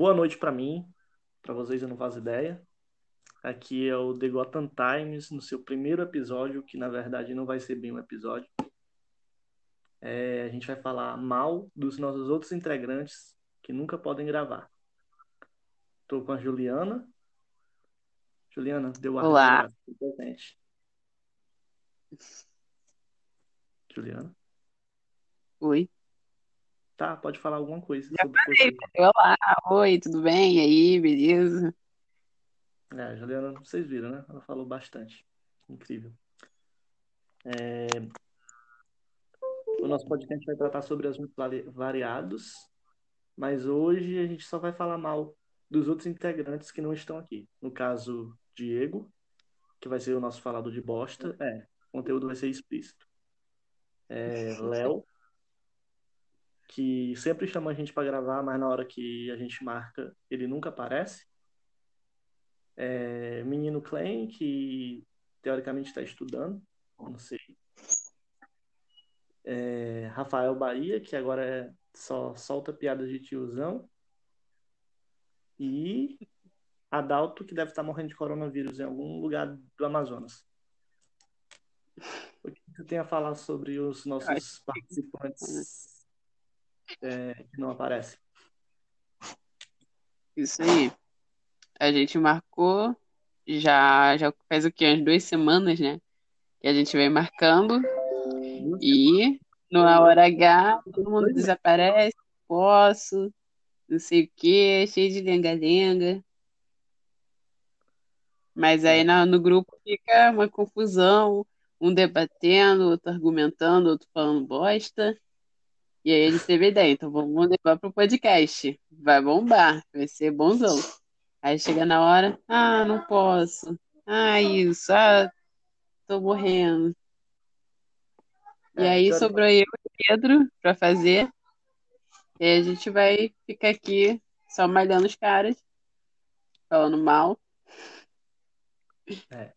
boa noite para mim, para vocês eu não faço ideia. Aqui é o The Gotham Times, no seu primeiro episódio, que na verdade não vai ser bem um episódio. É, a gente vai falar mal dos nossos outros integrantes que nunca podem gravar. Estou com a Juliana. Juliana, deu a Olá. presente. Juliana? Oi. Tá, pode falar alguma coisa Já sobre falei. você. Olá, oi, tudo bem? E aí, beleza? É, a Juliana, vocês viram, né? Ela falou bastante. Incrível. É, O nosso podcast vai tratar sobre assuntos vari- variados, mas hoje a gente só vai falar mal dos outros integrantes que não estão aqui. No caso, Diego, que vai ser o nosso falador de bosta. É, o conteúdo vai ser explícito. É, Léo, que sempre chama a gente para gravar, mas na hora que a gente marca, ele nunca aparece. É, Menino Klein, que teoricamente está estudando, não sei. É, Rafael Bahia, que agora é- só solta piadas de tiozão. E Adalto, que deve estar morrendo de coronavírus em algum lugar do Amazonas. O que você tem a falar sobre os nossos participantes é, que não aparecem? Isso aí. A gente marcou já, já faz o quê? Umas duas semanas, né? Que a gente vem marcando e na hora H todo mundo desaparece, posso, não sei o quê, cheio de lenga-lenga. Mas aí na- no grupo fica uma confusão, um debatendo, outro argumentando, outro falando bosta. E aí ele teve ideia, então vamos levar pro podcast. Vai bombar, vai ser bonzão. Aí chega na hora, ah, não posso. Ah, isso, ah, tô morrendo. E É, aí sobrou eu e o Pedro pra fazer. E a gente vai ficar aqui só malhando os caras, falando mal. E é.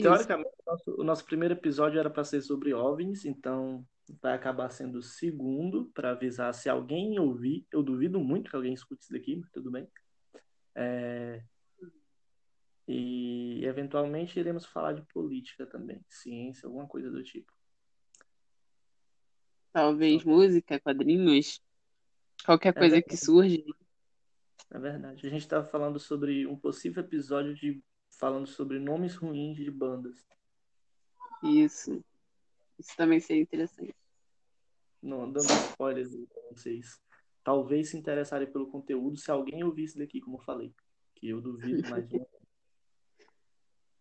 Teoricamente, o nosso, o nosso primeiro episódio era para ser sobre OVNIs, então vai acabar sendo o segundo para avisar se alguém ouvir. Eu duvido muito que alguém escute isso daqui, mas tudo bem. É, E eventualmente iremos falar de política também, ciência, alguma coisa do tipo. Talvez música, quadrinhos, qualquer coisa que surge. É verdade. A gente estava falando sobre um possível episódio de falando sobre nomes ruins de bandas. Isso. Isso também seria interessante. Não, dando spoilers aí pra vocês. Talvez se interessarem pelo conteúdo se alguém ouvir isso daqui, como eu falei. Que eu duvido mais uma vez.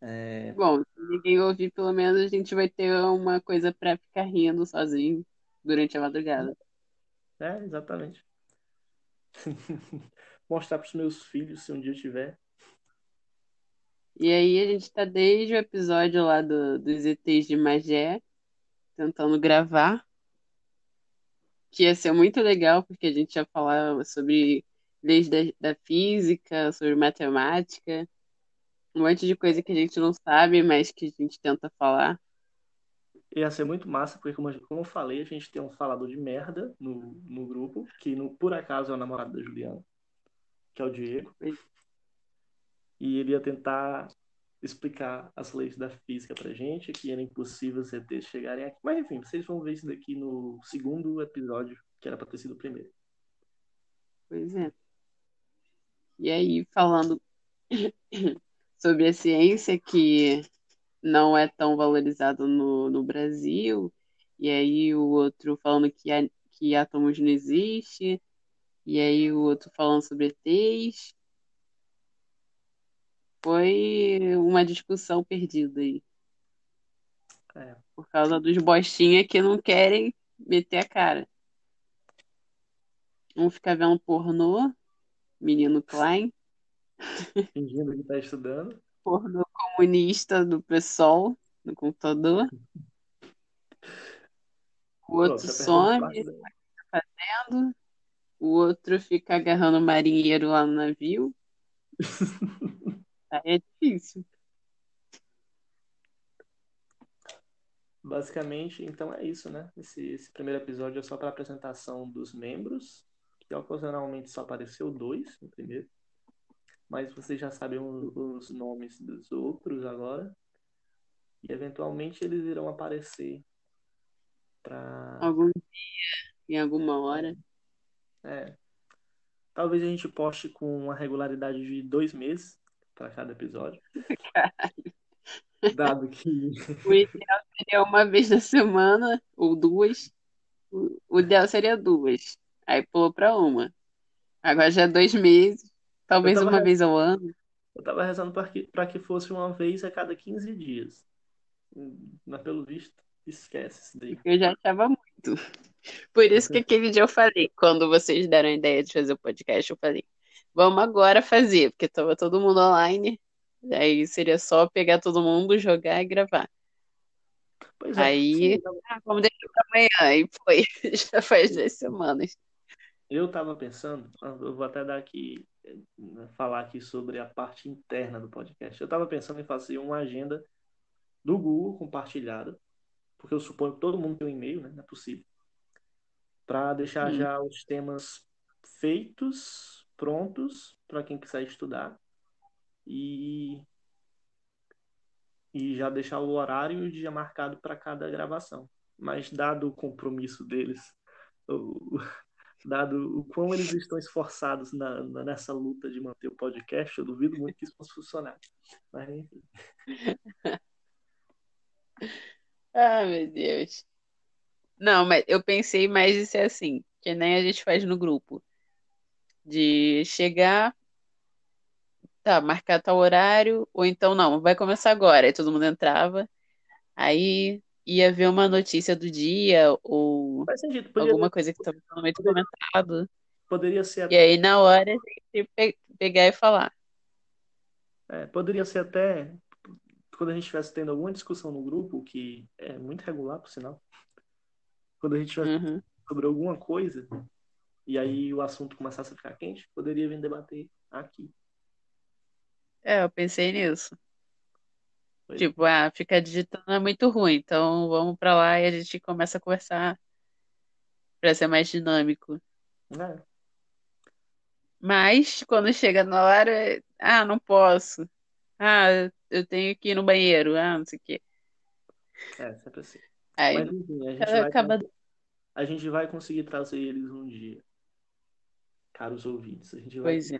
É, Bom, se ninguém ouvir, pelo menos a gente vai ter uma coisa pra ficar rindo sozinho durante a madrugada. é, exatamente. Mostrar para os meus filhos se um dia eu tiver. E aí a gente tá desde o episódio lá do, dos ETs de Magé, tentando gravar. Que ia ser muito legal, porque a gente ia falar sobre leis da, da física, sobre matemática, um monte de coisa que a gente não sabe, mas que a gente tenta falar. Ia ser muito massa, porque como, eu- como eu falei, a gente tem um falador de merda no, no grupo, que no, por acaso é o namorado da Juliana, que é o Diego. E ele ia tentar explicar as leis da física pra gente, que era impossível os ETs chegarem aqui. Mas enfim, vocês vão ver isso daqui no segundo episódio, que era pra ter sido o primeiro. Pois é. E aí, falando sobre a ciência que não é tão valorizada no, no Brasil, e aí o outro falando que, a- que átomos não existe, e aí o outro falando sobre ETs. Foi uma discussão perdida aí, É, por causa dos bostinha que não querem meter a cara. Um fica vendo pornô, menino Klein. fingindo que tá estudando. porno comunista do PSOL no computador. O outro tá perdendo some, da- fazendo. O outro fica agarrando marinheiro lá no navio. Aí é difícil. Basicamente, então é isso, né? Esse, esse primeiro episódio é só para apresentação dos membros, que ocasionalmente só apareceu dois no primeiro. Mas vocês já sabem os nomes dos outros agora. E eventualmente eles irão aparecer para Algum dia, em alguma hora. É. Talvez a gente poste com uma regularidade de dois meses para cada episódio. Dado que. O ideal seria uma vez na semana, ou duas. O ideal seria duas. Aí pulou pra uma. Agora já é dois meses. Talvez uma vez ao ano. Eu tava rezando para que, pra que fosse uma vez a cada 15 dias. Mas pelo visto, esquece isso daí. Eu já achava muito. Por isso que aquele dia eu falei, quando vocês deram a ideia de fazer o podcast, eu falei, vamos agora fazer, porque tava todo mundo online. Aí seria só pegar todo mundo, jogar e gravar. Pois é, Aí- sim, Ah, vamos deixar pra amanhã. E foi. Já faz duas semanas. eu tava pensando, ah, eu vou até dar aqui, eh, falar aqui sobre a parte interna do podcast. Eu tava pensando em fazer uma agenda do Google compartilhada, porque eu suponho que todo mundo tem um e-mail, né? Não é possível. Para deixar Hum. já os temas feitos, prontos, para quem quiser estudar. E, e já deixar o horário e o dia marcado para cada gravação. Mas dado o compromisso deles, o- dado o quão eles estão esforçados na, na- nessa luta de manter o podcast, eu duvido muito que isso possa funcionar. Mas enfim. Ah, meu Deus. Não, mas eu pensei mais em ser assim, que nem a gente faz no grupo. De chegar, tá, marcar tal horário, ou então não, vai começar agora. Aí todo mundo entrava, aí ia ver uma notícia do dia, ou. Poderia, alguma coisa que estava sendo muito comentado. poderia ser E aí na hora a gente pe- pegar e falar. É, poderia ser até quando a gente estivesse tendo alguma discussão no grupo, que é muito regular, por sinal. Quando a gente estivesse Uhum. sobre alguma coisa, e aí o assunto começasse a ficar quente, poderia vir debater aqui. É, eu pensei nisso. Pois Tipo, ah, ficar digitando é muito ruim, então vamos pra lá e a gente começa a conversar pra ser mais dinâmico. É, Mas quando chega na hora, é, ah, não posso. Ah, eu tenho que ir no banheiro. Ah, não sei o quê. é, sempre assim. Aí Mas enfim, a gente vai, acaba. a gente vai conseguir trazer eles um dia. Caros ouvintes, a gente vai Pois é.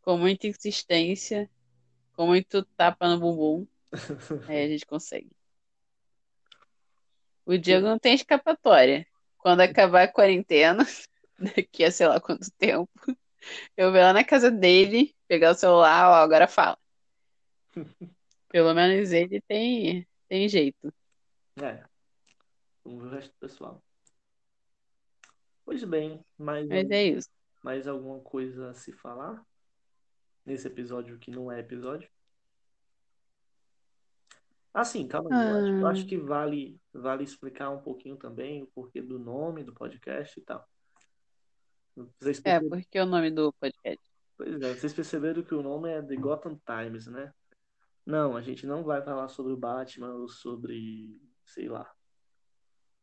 com muita insistência, com muito tapa no bumbum, aí a gente consegue. O Diego não tem escapatória. Quando acabar a quarentena, daqui a sei lá quanto tempo, eu vou lá na casa dele, pegar o celular, ó, agora fala. Pelo menos ele tem, tem jeito. É. Vamos ver o resto do pessoal. Pois bem, mais, Mas é isso. mais alguma coisa a se falar nesse episódio que não é episódio? Ah, sim, calma aí. Eu acho, Ah. que vale, vale explicar um pouquinho também o porquê do nome do podcast e tal. Vocês É, porque é o nome do podcast. pois é, vocês perceberam que o nome é The Gotham Times, né? Não, a gente não vai falar sobre o Batman ou sobre, sei lá,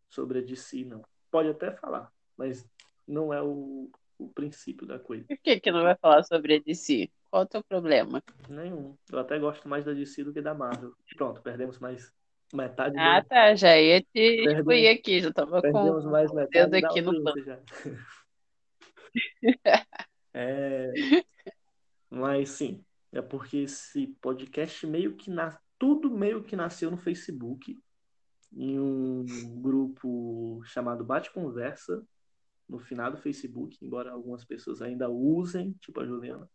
sobre a DC, não. Pode até falar, mas não é o, o princípio da coisa. Por que que não vai falar sobre a DC? Qual o teu problema? Nenhum. Eu até gosto mais da DC do que da Marvel. Pronto, perdemos mais metade Ah, do... tá, já ia te Perdemos- excluir aqui, já tava com Perdemos mais o metade dedo da aqui no audiência já. É, mas sim, é porque esse podcast meio que na... tudo meio que nasceu no Facebook, em um grupo chamado Bate Conversa, no final do Facebook, embora algumas pessoas ainda usem, tipo a Juliana.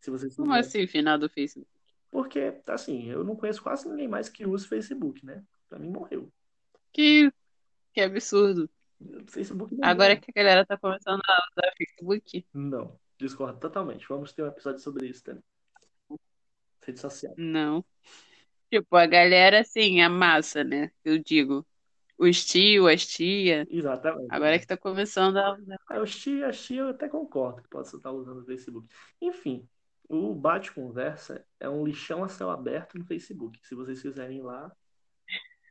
Se vocês Como assim, final do Facebook? Porque, assim, eu não conheço quase ninguém mais que use Facebook, né? Pra mim morreu. Que, que absurdo. Facebook Agora que a galera tá começando a usar Facebook, Não, discordo totalmente. Vamos ter um episódio sobre isso também. Rede social. não. Tipo, a galera, assim, a massa, né? Eu digo. Os tios, as tia. Exatamente. Agora que tá começando a usar. Ah, os tia, as tia, eu até concordo que possa estar usando o Facebook. Enfim, o Bate Conversa é um lixão a céu aberto no Facebook. Se vocês quiserem ir lá,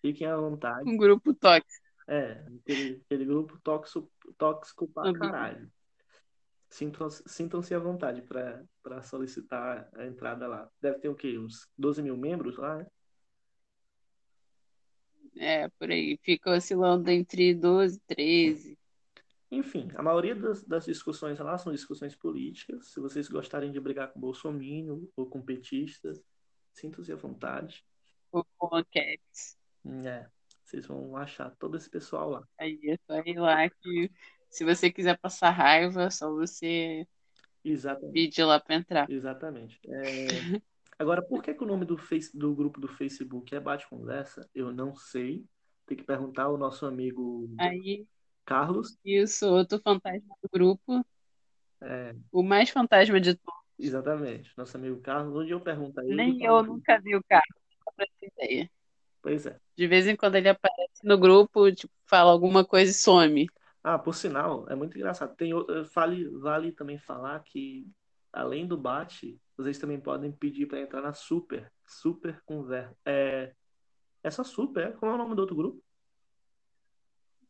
fiquem à vontade. Um grupo tóxico. É, aquele, aquele grupo tóxico, tóxico pra Amigo. caralho. Sintam- Sintam-se à vontade para solicitar a entrada lá. Deve ter o quê? Uns 12 mil membros lá, né? É, por aí. Fica oscilando entre 12 e 13. Enfim, a maioria das, das discussões lá são discussões políticas. Se vocês gostarem de brigar com bolsominion ou com petistas, sintam-se à vontade. Ou com caps. É, vocês vão achar todo esse pessoal lá. Aí é só ir lá que se você quiser passar raiva, é só você Exatamente. pedir lá pra entrar. Exatamente. É, Agora, por que, que o nome do, face... do grupo do Facebook é Bate Conversa? Eu não sei. Tem que perguntar ao nosso amigo Aí, Carlos. isso, outro fantasma do grupo. É, O mais fantasma de todos. exatamente. Nosso amigo Carlos. Onde eu pergunto a ele. Nem eu nunca vi o cara, só pra ter ideia. Pois é. De vez em quando ele aparece no grupo, tipo, fala alguma coisa e some. Ah, por sinal, é muito engraçado. Tem outro, vale, vale também falar que, além do Bate, vocês também podem pedir para entrar na Super. Super Conversa. É, é só Super, é? Como é o nome do outro grupo?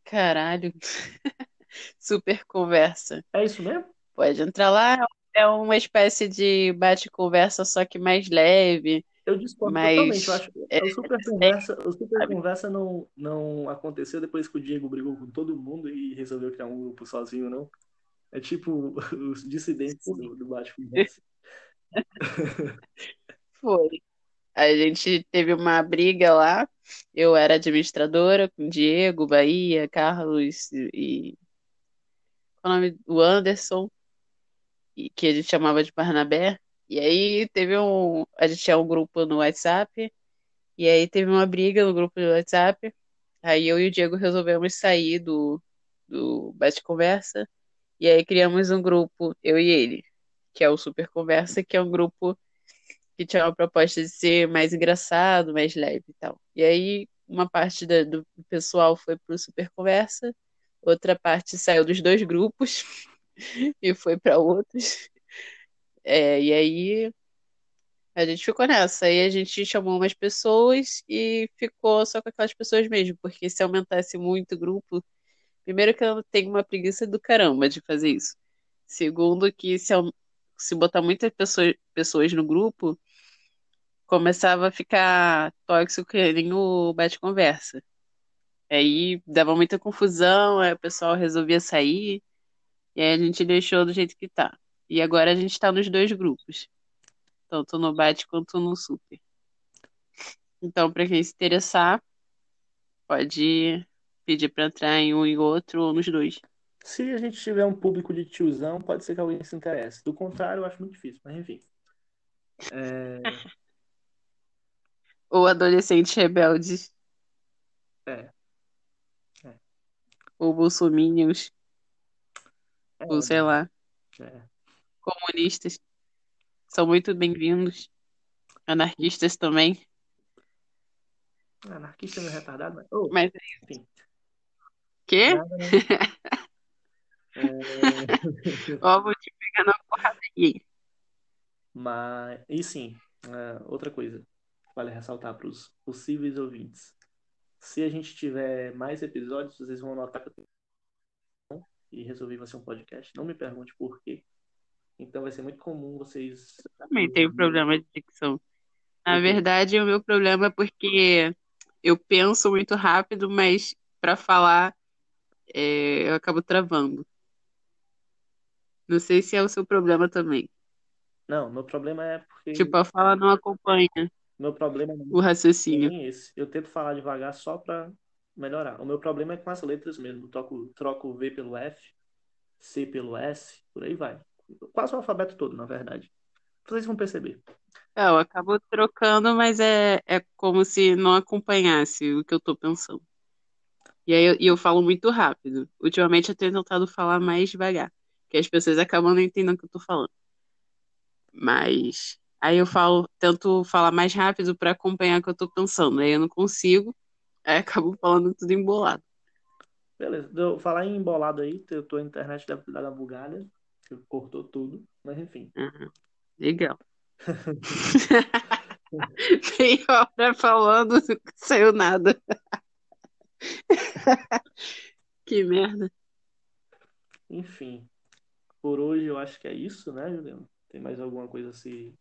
Caralho. Super conversa. É isso mesmo? Pode entrar lá. É uma espécie de bate-conversa, só que mais leve. Eu discordo Mas, totalmente. Eu acho que é, o Super Conversa, o Super? Conversa não, não aconteceu depois que o Diego brigou com todo mundo e resolveu criar um grupo sozinho, não. É tipo os dissidentes do, do Bate Conversa. Foi. A gente teve uma briga lá. Eu era administradora com Diego, Bahia, Carlos e. O nome? Anderson, e- que a gente chamava de Barnabé. E aí teve um. A gente tinha um grupo no WhatsApp. E aí teve uma briga no grupo do WhatsApp. Aí eu e o Diego resolvemos sair do, do Bate-Conversa. E aí criamos um grupo, eu e ele, que é o Super Conversa, que é um grupo que tinha uma proposta de ser mais engraçado, mais leve e tal. E aí uma parte da- do pessoal foi pro Super Conversa, outra parte saiu dos dois grupos e foi para outros. É, e aí a gente ficou nessa. Aí a gente chamou umas pessoas e ficou só com aquelas pessoas mesmo, porque se aumentasse muito o grupo, primeiro que eu tenho uma preguiça do caramba de fazer isso. Segundo que se, se botar muitas pessoas, pessoas no grupo, começava a ficar tóxico que nem o bate-conversa. Aí dava muita confusão, aí o pessoal resolvia sair, e aí a gente deixou do jeito que tá. E agora a gente tá nos dois grupos, tanto no bate quanto no super. Então, para quem se interessar, pode pedir para entrar em um e outro ou nos dois. Se a gente tiver um público de tiozão, pode ser que alguém se interesse. Do contrário, eu acho muito difícil, mas enfim. É, Ou adolescentes rebeldes, é, ou bolsominions, é, ou sei lá, é. comunistas. São muito bem-vindos. Anarquistas também. Anarquista é retardado, mas. Oh, Mas, enfim. quê? Nada, né? É, Ó, vou te pegar na porrada aí. Mas, e sim, é, outra coisa, vale ressaltar para os possíveis ouvintes. Se a gente tiver mais episódios, vocês vão notar que eu tenho e resolvi fazer um podcast. Não me pergunte por quê. Então vai ser muito comum vocês. Também tenho problema de dicção. Na verdade, o meu problema é porque eu penso muito rápido, mas para falar é, eu acabo travando. Não sei se é o seu problema também. Não, meu problema é porque. Tipo, a fala não acompanha Meu problema o não é raciocínio. nem esse. Eu tento falar devagar só para melhorar. O meu problema é com as letras mesmo. Eu troco, troco o V pelo F, C pelo S, por aí vai. Quase o alfabeto todo, na verdade. Vocês vão perceber. É, eu acabo trocando, mas é, é como se não acompanhasse o que eu tô pensando. E aí eu, e eu falo muito rápido. Ultimamente eu tenho tentado falar mais devagar, que as pessoas acabam não entendendo o que eu tô falando. Mas aí eu falo, tento falar mais rápido para acompanhar o que eu tô pensando. Aí eu não consigo, aí acabo falando tudo embolado. Beleza. Eu falar em embolado aí, eu tô a internet dado uma bugada, que cortou tudo, mas enfim. Aham, Legal. Meia hora falando, não saiu nada. Que merda. Enfim, por hoje eu acho que é isso, né, Juliano? Tem mais alguma coisa assim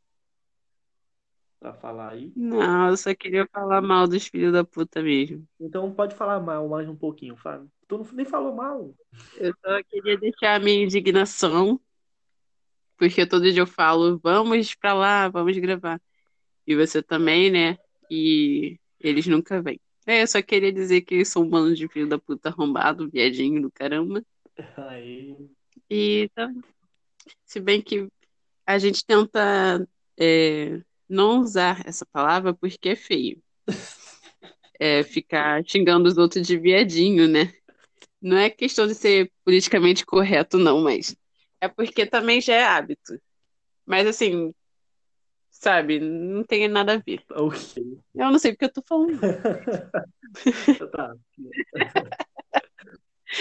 pra falar aí? Não, eu só queria falar mal dos filhos da puta mesmo. Então pode falar mal mais um pouquinho, Fábio. Tu não, nem falou mal. Eu só queria deixar a minha indignação, porque todo dia eu falo, vamos pra lá, vamos gravar. E você também, né? E eles nunca vêm. É, eu só queria dizer que eles são um bando de filho da puta arrombado, viadinho do caramba. Aí, E tá. Se bem que a gente tenta é, não usar essa palavra porque é feio. É ficar xingando os outros de viadinho, né? Não é questão de ser politicamente correto, não, mas é porque também já é hábito. Mas assim, sabe, não tem nada a ver. ok. Eu não sei porque eu tô falando. Tá.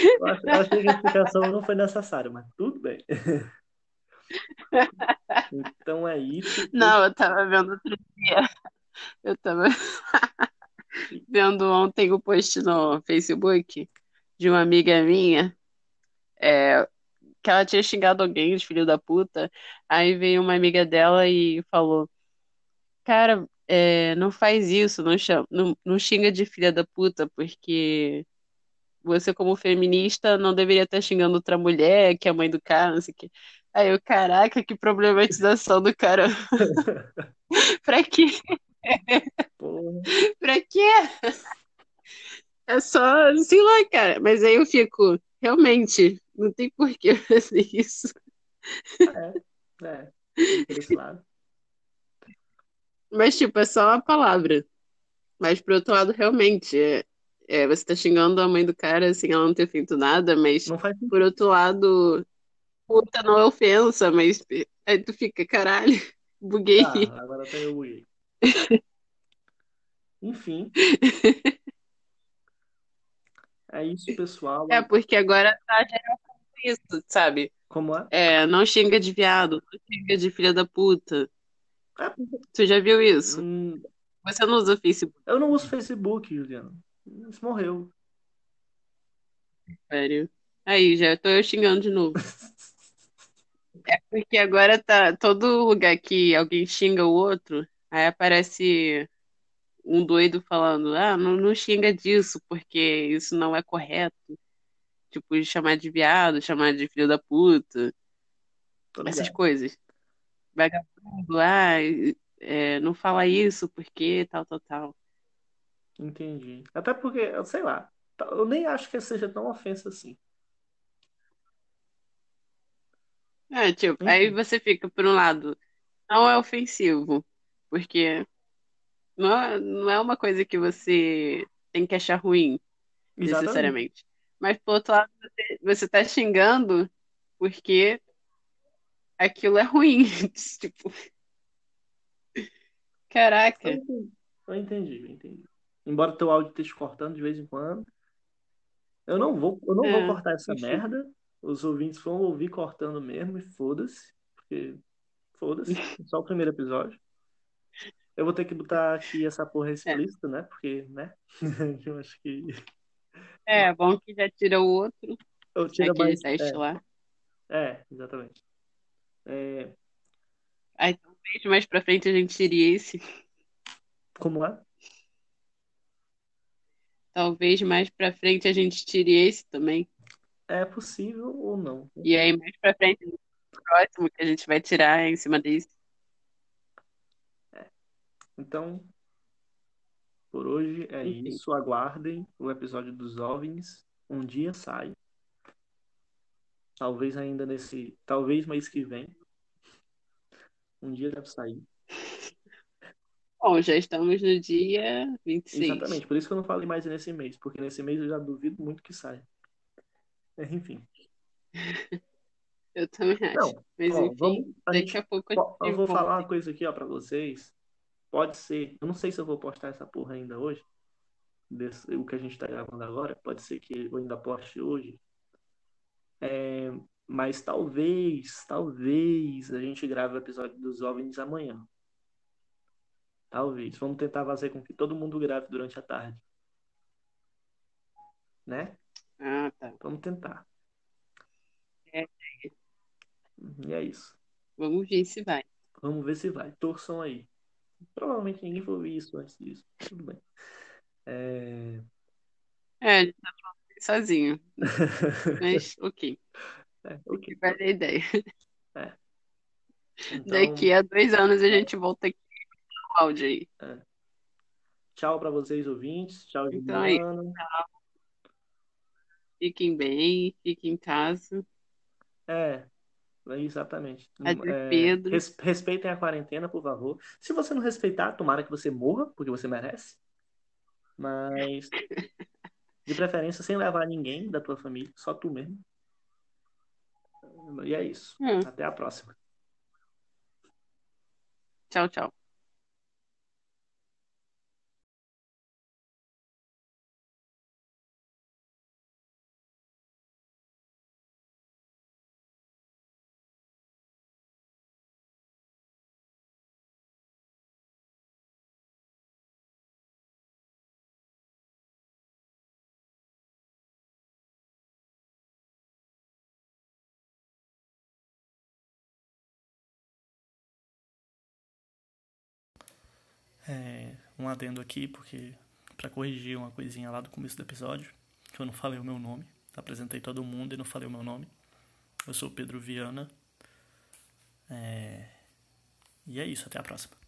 Eu acho, eu achei que a explicação não foi necessária, mas tudo bem. Então é isso. Não, eu tava vendo outro dia. Eu tava vendo ontem o post no Facebook de uma amiga minha, é, que ela tinha xingado alguém de filho da puta. Aí veio uma amiga dela e falou: Cara, é, não faz isso, não, chama, não, não xinga de filha da puta, porque você, como feminista, não deveria estar xingando outra mulher, que é a mãe do cara, não sei o quê. Aí eu, caraca, que problematização do cara. Pra quê? Pra quê? É só, sei lá, cara. Mas aí eu fico, realmente, não tem por que fazer isso. É, é. Esse lado. Mas, tipo, é só uma palavra. Mas, por outro lado, realmente, é, é, você tá xingando a mãe do cara sem ela não ter feito nada, mas, por outro lado, puta não é ofensa, mas aí tu fica, caralho, buguei. Tá, agora até eu buguei. Enfim. É isso, pessoal. É, porque agora tá geral isso, sabe? Como é? É, não xinga de viado, não xinga de filha da puta. É, Tu já viu isso? hum, Você não usa Facebook, eu não uso Facebook, Juliano. Morreu. sério. Aí, já tô eu xingando de novo. É porque agora tá todo lugar que alguém xinga o outro, aí aparece um doido falando, ah, não, não xinga disso, porque isso não é correto. Tipo, chamar de viado, chamar de filho da puta, Tô essas ligado. coisas. Vagabundo, ah, é, não fala isso porque tal, tal, tal. Entendi. Até porque, eu sei lá, tá- eu nem acho que seja tão ofensa assim. É, tipo, aí Enfim, você fica, por um lado, não é ofensivo, porque não é, não é uma coisa que você tem que achar ruim, exatamente. necessariamente. Mas, por outro lado, você, você tá xingando porque aquilo é ruim. Tipo, Eu caraca. entendi, eu entendi, eu entendi. Embora teu áudio esteja cortando de vez em quando, eu não vou, eu não vou É, cortar essa merda. Os ouvintes vão ouvir cortando mesmo e foda-se, porque foda-se, é só o primeiro episódio. Eu vou ter que botar aqui essa porra É, explícita, né? Porque, né? Eu acho que é bom que já tira o outro, eu tiro mais. teste lá. É, é, exatamente. É, Aí talvez mais pra frente a gente tire esse. como é? Talvez mais pra frente a gente tire esse também. É possível ou não? E aí mais pra frente, no próximo que a gente vai tirar em cima desse. Então, por hoje é Enfim. isso. Aguardem o episódio dos OVNIs. Um dia sai. Talvez ainda nesse. Talvez mês que vem. Um dia deve sair. Bom, já estamos no dia 26. Exatamente. Por isso que eu não falei mais nesse mês. Porque nesse mês eu já duvido muito que saia. É, Enfim. Eu também acho. Não, Mas ó, enfim, vamos. A daqui gente, a pouco eu gente vou falar uma coisa aqui, ó, pra vocês. Pode ser. Eu não sei se eu vou postar essa porra ainda hoje. Desse, o que a gente tá gravando agora. Pode ser que eu ainda poste hoje. É, mas talvez, talvez a gente grave o episódio dos OVNIs amanhã. Talvez. Vamos tentar fazer com que todo mundo grave durante a tarde. né? Ah, tá. Vamos tentar. É. E é isso. Vamos ver se vai. Vamos ver se vai. Torçam aí. Provavelmente ninguém foi ouvir isso antes disso. Tudo bem. É... É, ele tá falando sozinho. Mas, ok. É, ok. Vale a ideia. É. Então, Daqui a dois anos a gente volta aqui áudio aí. tchau para vocês ouvintes. Tchau, Então é Juliana. Fiquem bem, fiquem em casa. É, exatamente. Adeus, É, Pedro. res- respeitem a quarentena, por favor. Se você não respeitar, tomara que você morra, porque você merece. Mas, de preferência, sem levar ninguém da tua família, só tu mesmo. E é isso. Hum. Até a próxima. Tchau, tchau. É, um adendo aqui, porque para corrigir uma coisinha lá do começo do episódio, que eu não falei o meu nome. Apresentei todo mundo e não falei o meu nome. Eu sou Pedro Viana. É, e é isso, até a próxima.